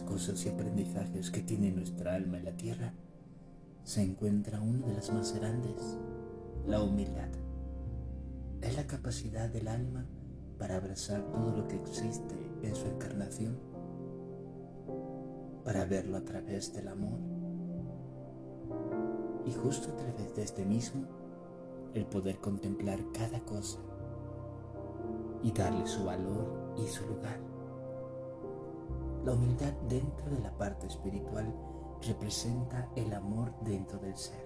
cosas y aprendizajes que tiene nuestra alma en la tierra, se encuentra una de las más grandes, la humildad. Es la capacidad del alma para abrazar todo lo que existe en su encarnación, para verlo a través del amor. Y justo a través de este mismo, el poder contemplar cada cosa y darle su valor y su lugar. La humildad dentro de la parte espiritual representa el amor dentro del ser.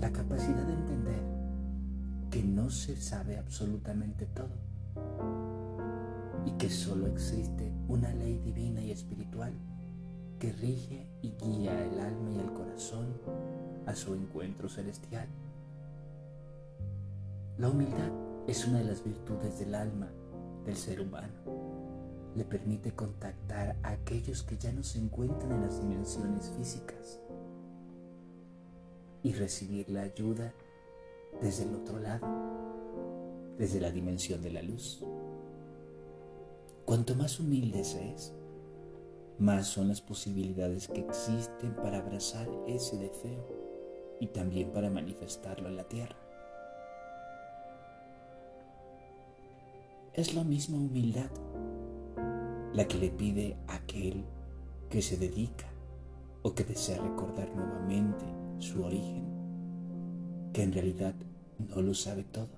La capacidad de entender que no se sabe absolutamente todo y que solo existe una ley divina y espiritual que rige y guía el alma y el corazón a su encuentro celestial. La humildad es una de las virtudes del alma del ser humano le permite contactar a aquellos que ya no se encuentran en las dimensiones físicas y recibir la ayuda desde el otro lado, desde la dimensión de la luz. Cuanto más humilde se es, más son las posibilidades que existen para abrazar ese deseo y también para manifestarlo en la tierra. Es la misma humildad la que le pide a aquel que se dedica o que desea recordar nuevamente su origen, que en realidad no lo sabe todo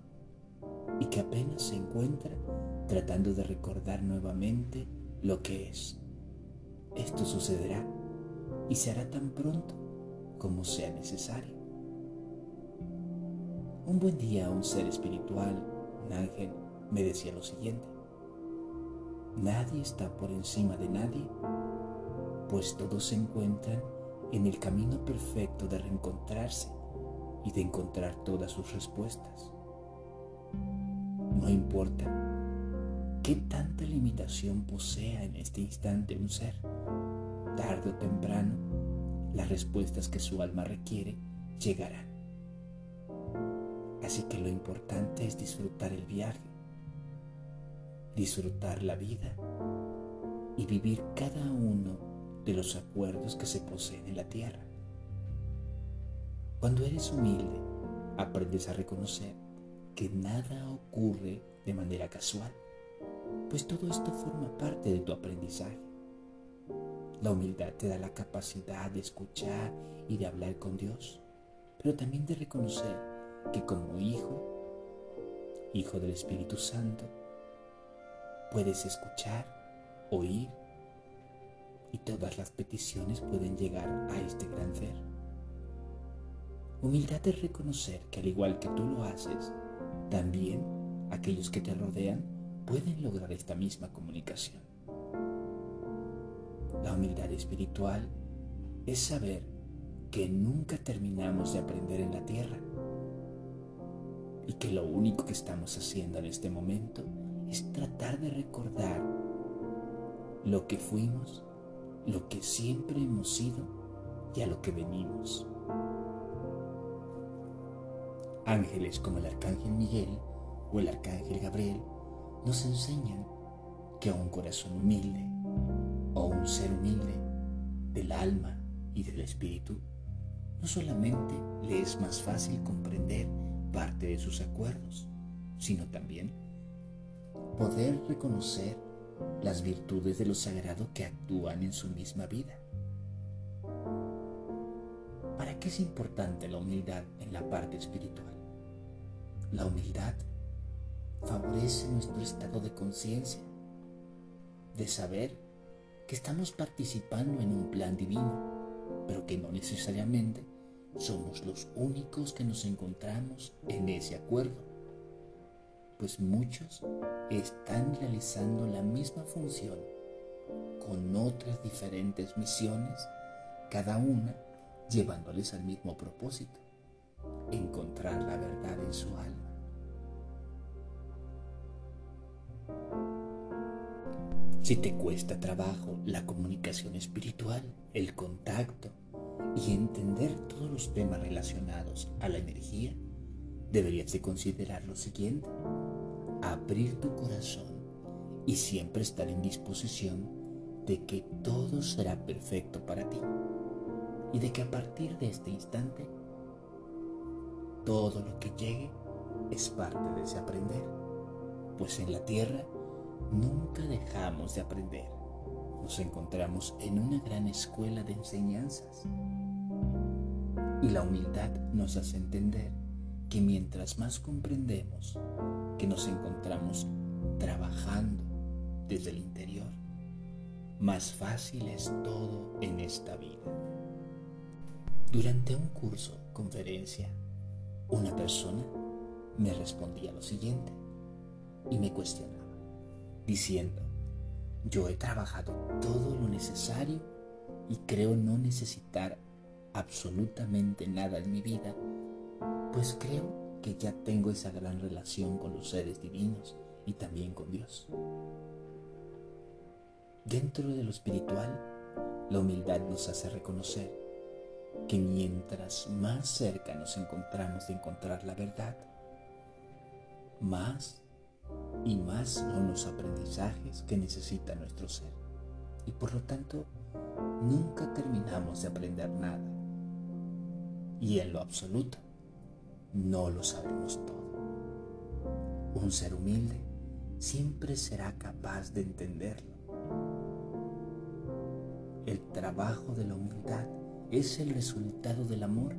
y que apenas se encuentra tratando de recordar nuevamente lo que es. Esto sucederá y se hará tan pronto como sea necesario. Un buen día un ser espiritual, un ángel, me decía lo siguiente. Nadie está por encima de nadie, pues todos se encuentran en el camino perfecto de reencontrarse y de encontrar todas sus respuestas. No importa qué tanta limitación posea en este instante un ser, tarde o temprano, las respuestas que su alma requiere llegarán. Así que lo importante es disfrutar el viaje disfrutar la vida y vivir cada uno de los acuerdos que se poseen en la tierra. Cuando eres humilde, aprendes a reconocer que nada ocurre de manera casual, pues todo esto forma parte de tu aprendizaje. La humildad te da la capacidad de escuchar y de hablar con Dios, pero también de reconocer que como hijo, hijo del Espíritu Santo, Puedes escuchar, oír y todas las peticiones pueden llegar a este gran ser. Humildad es reconocer que al igual que tú lo haces, también aquellos que te rodean pueden lograr esta misma comunicación. La humildad espiritual es saber que nunca terminamos de aprender en la tierra y que lo único que estamos haciendo en este momento es tratar de recordar lo que fuimos, lo que siempre hemos sido y a lo que venimos. Ángeles como el arcángel Miguel o el arcángel Gabriel nos enseñan que a un corazón humilde o un ser humilde del alma y del espíritu no solamente le es más fácil comprender parte de sus acuerdos, sino también poder reconocer las virtudes de lo sagrado que actúan en su misma vida. ¿Para qué es importante la humildad en la parte espiritual? La humildad favorece nuestro estado de conciencia, de saber que estamos participando en un plan divino, pero que no necesariamente somos los únicos que nos encontramos en ese acuerdo pues muchos están realizando la misma función con otras diferentes misiones, cada una llevándoles al mismo propósito, encontrar la verdad en su alma. Si te cuesta trabajo la comunicación espiritual, el contacto y entender todos los temas relacionados a la energía, deberías de considerar lo siguiente. Abrir tu corazón y siempre estar en disposición de que todo será perfecto para ti. Y de que a partir de este instante todo lo que llegue es parte de ese aprender, pues en la tierra nunca dejamos de aprender. Nos encontramos en una gran escuela de enseñanzas. Y la humildad nos hace entender que mientras más comprendemos que nos encontramos trabajando desde el interior, más fácil es todo en esta vida. Durante un curso, conferencia, una persona me respondía lo siguiente y me cuestionaba, diciendo, yo he trabajado todo lo necesario y creo no necesitar absolutamente nada en mi vida, pues creo que ya tengo esa gran relación con los seres divinos y también con Dios. Dentro de lo espiritual, la humildad nos hace reconocer que mientras más cerca nos encontramos de encontrar la verdad, más y más son los aprendizajes que necesita nuestro ser. Y por lo tanto, nunca terminamos de aprender nada. Y en lo absoluto, no lo sabemos todo. Un ser humilde siempre será capaz de entenderlo. El trabajo de la humildad es el resultado del amor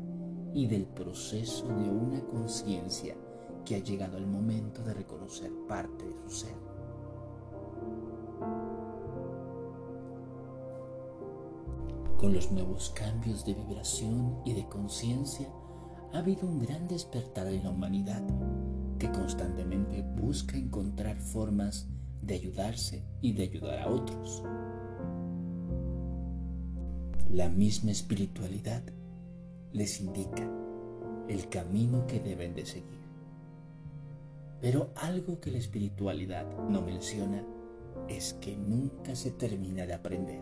y del proceso de una conciencia que ha llegado el momento de reconocer parte de su ser. Con los nuevos cambios de vibración y de conciencia, ha habido un gran despertar en la humanidad que constantemente busca encontrar formas de ayudarse y de ayudar a otros. La misma espiritualidad les indica el camino que deben de seguir. Pero algo que la espiritualidad no menciona es que nunca se termina de aprender,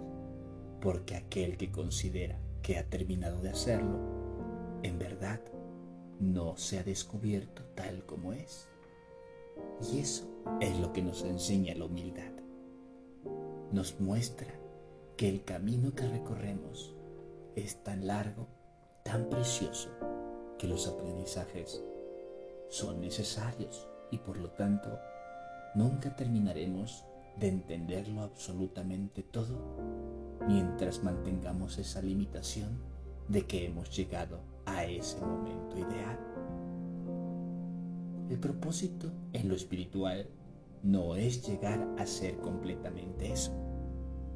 porque aquel que considera que ha terminado de hacerlo, en verdad no se ha descubierto tal como es. Y eso es lo que nos enseña la humildad. Nos muestra que el camino que recorremos es tan largo, tan precioso, que los aprendizajes son necesarios y por lo tanto nunca terminaremos de entenderlo absolutamente todo mientras mantengamos esa limitación de que hemos llegado a ese momento ideal. El propósito en lo espiritual no es llegar a ser completamente eso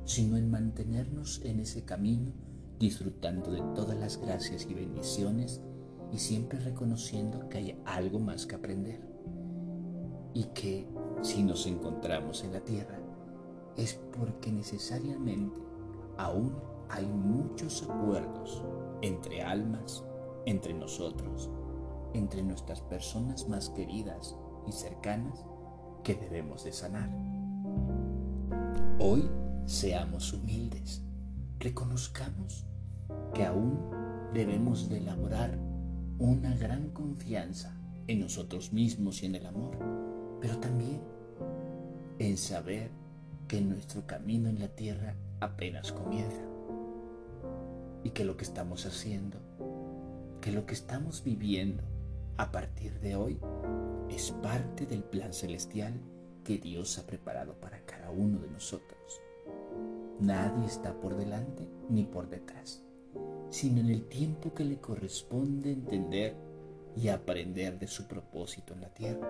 sino en mantenernos en ese camino disfrutando de todas las gracias y bendiciones y siempre reconociendo que hay algo más que aprender y que si nos encontramos en la tierra es porque necesariamente aún hay muchos acuerdos entre almas, entre nosotros, entre nuestras personas más queridas y cercanas que debemos de sanar. Hoy Seamos humildes, reconozcamos que aún debemos de elaborar una gran confianza en nosotros mismos y en el amor, pero también en saber que nuestro camino en la tierra apenas comienza y que lo que estamos haciendo, que lo que estamos viviendo a partir de hoy es parte del plan celestial que Dios ha preparado para cada uno de nosotros. Nadie está por delante ni por detrás, sino en el tiempo que le corresponde entender y aprender de su propósito en la tierra.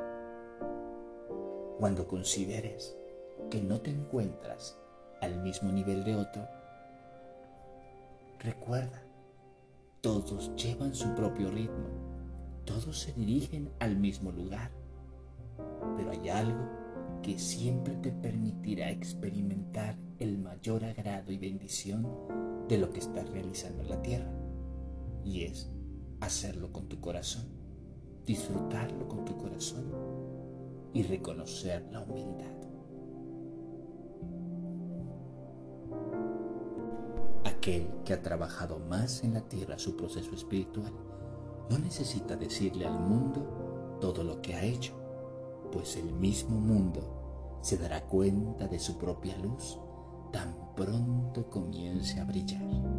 Cuando consideres que no te encuentras al mismo nivel de otro, recuerda, todos llevan su propio ritmo, todos se dirigen al mismo lugar, pero hay algo que siempre te permitirá experimentar el mayor agrado y bendición de lo que estás realizando en la tierra. Y es hacerlo con tu corazón, disfrutarlo con tu corazón y reconocer la humildad. Aquel que ha trabajado más en la tierra su proceso espiritual no necesita decirle al mundo todo lo que ha hecho pues el mismo mundo se dará cuenta de su propia luz tan pronto comience a brillar.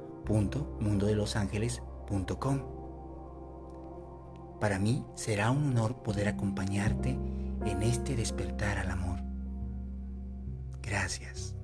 www.mundodelosangeles.com. Para mí será un honor poder acompañarte en este despertar al amor. Gracias.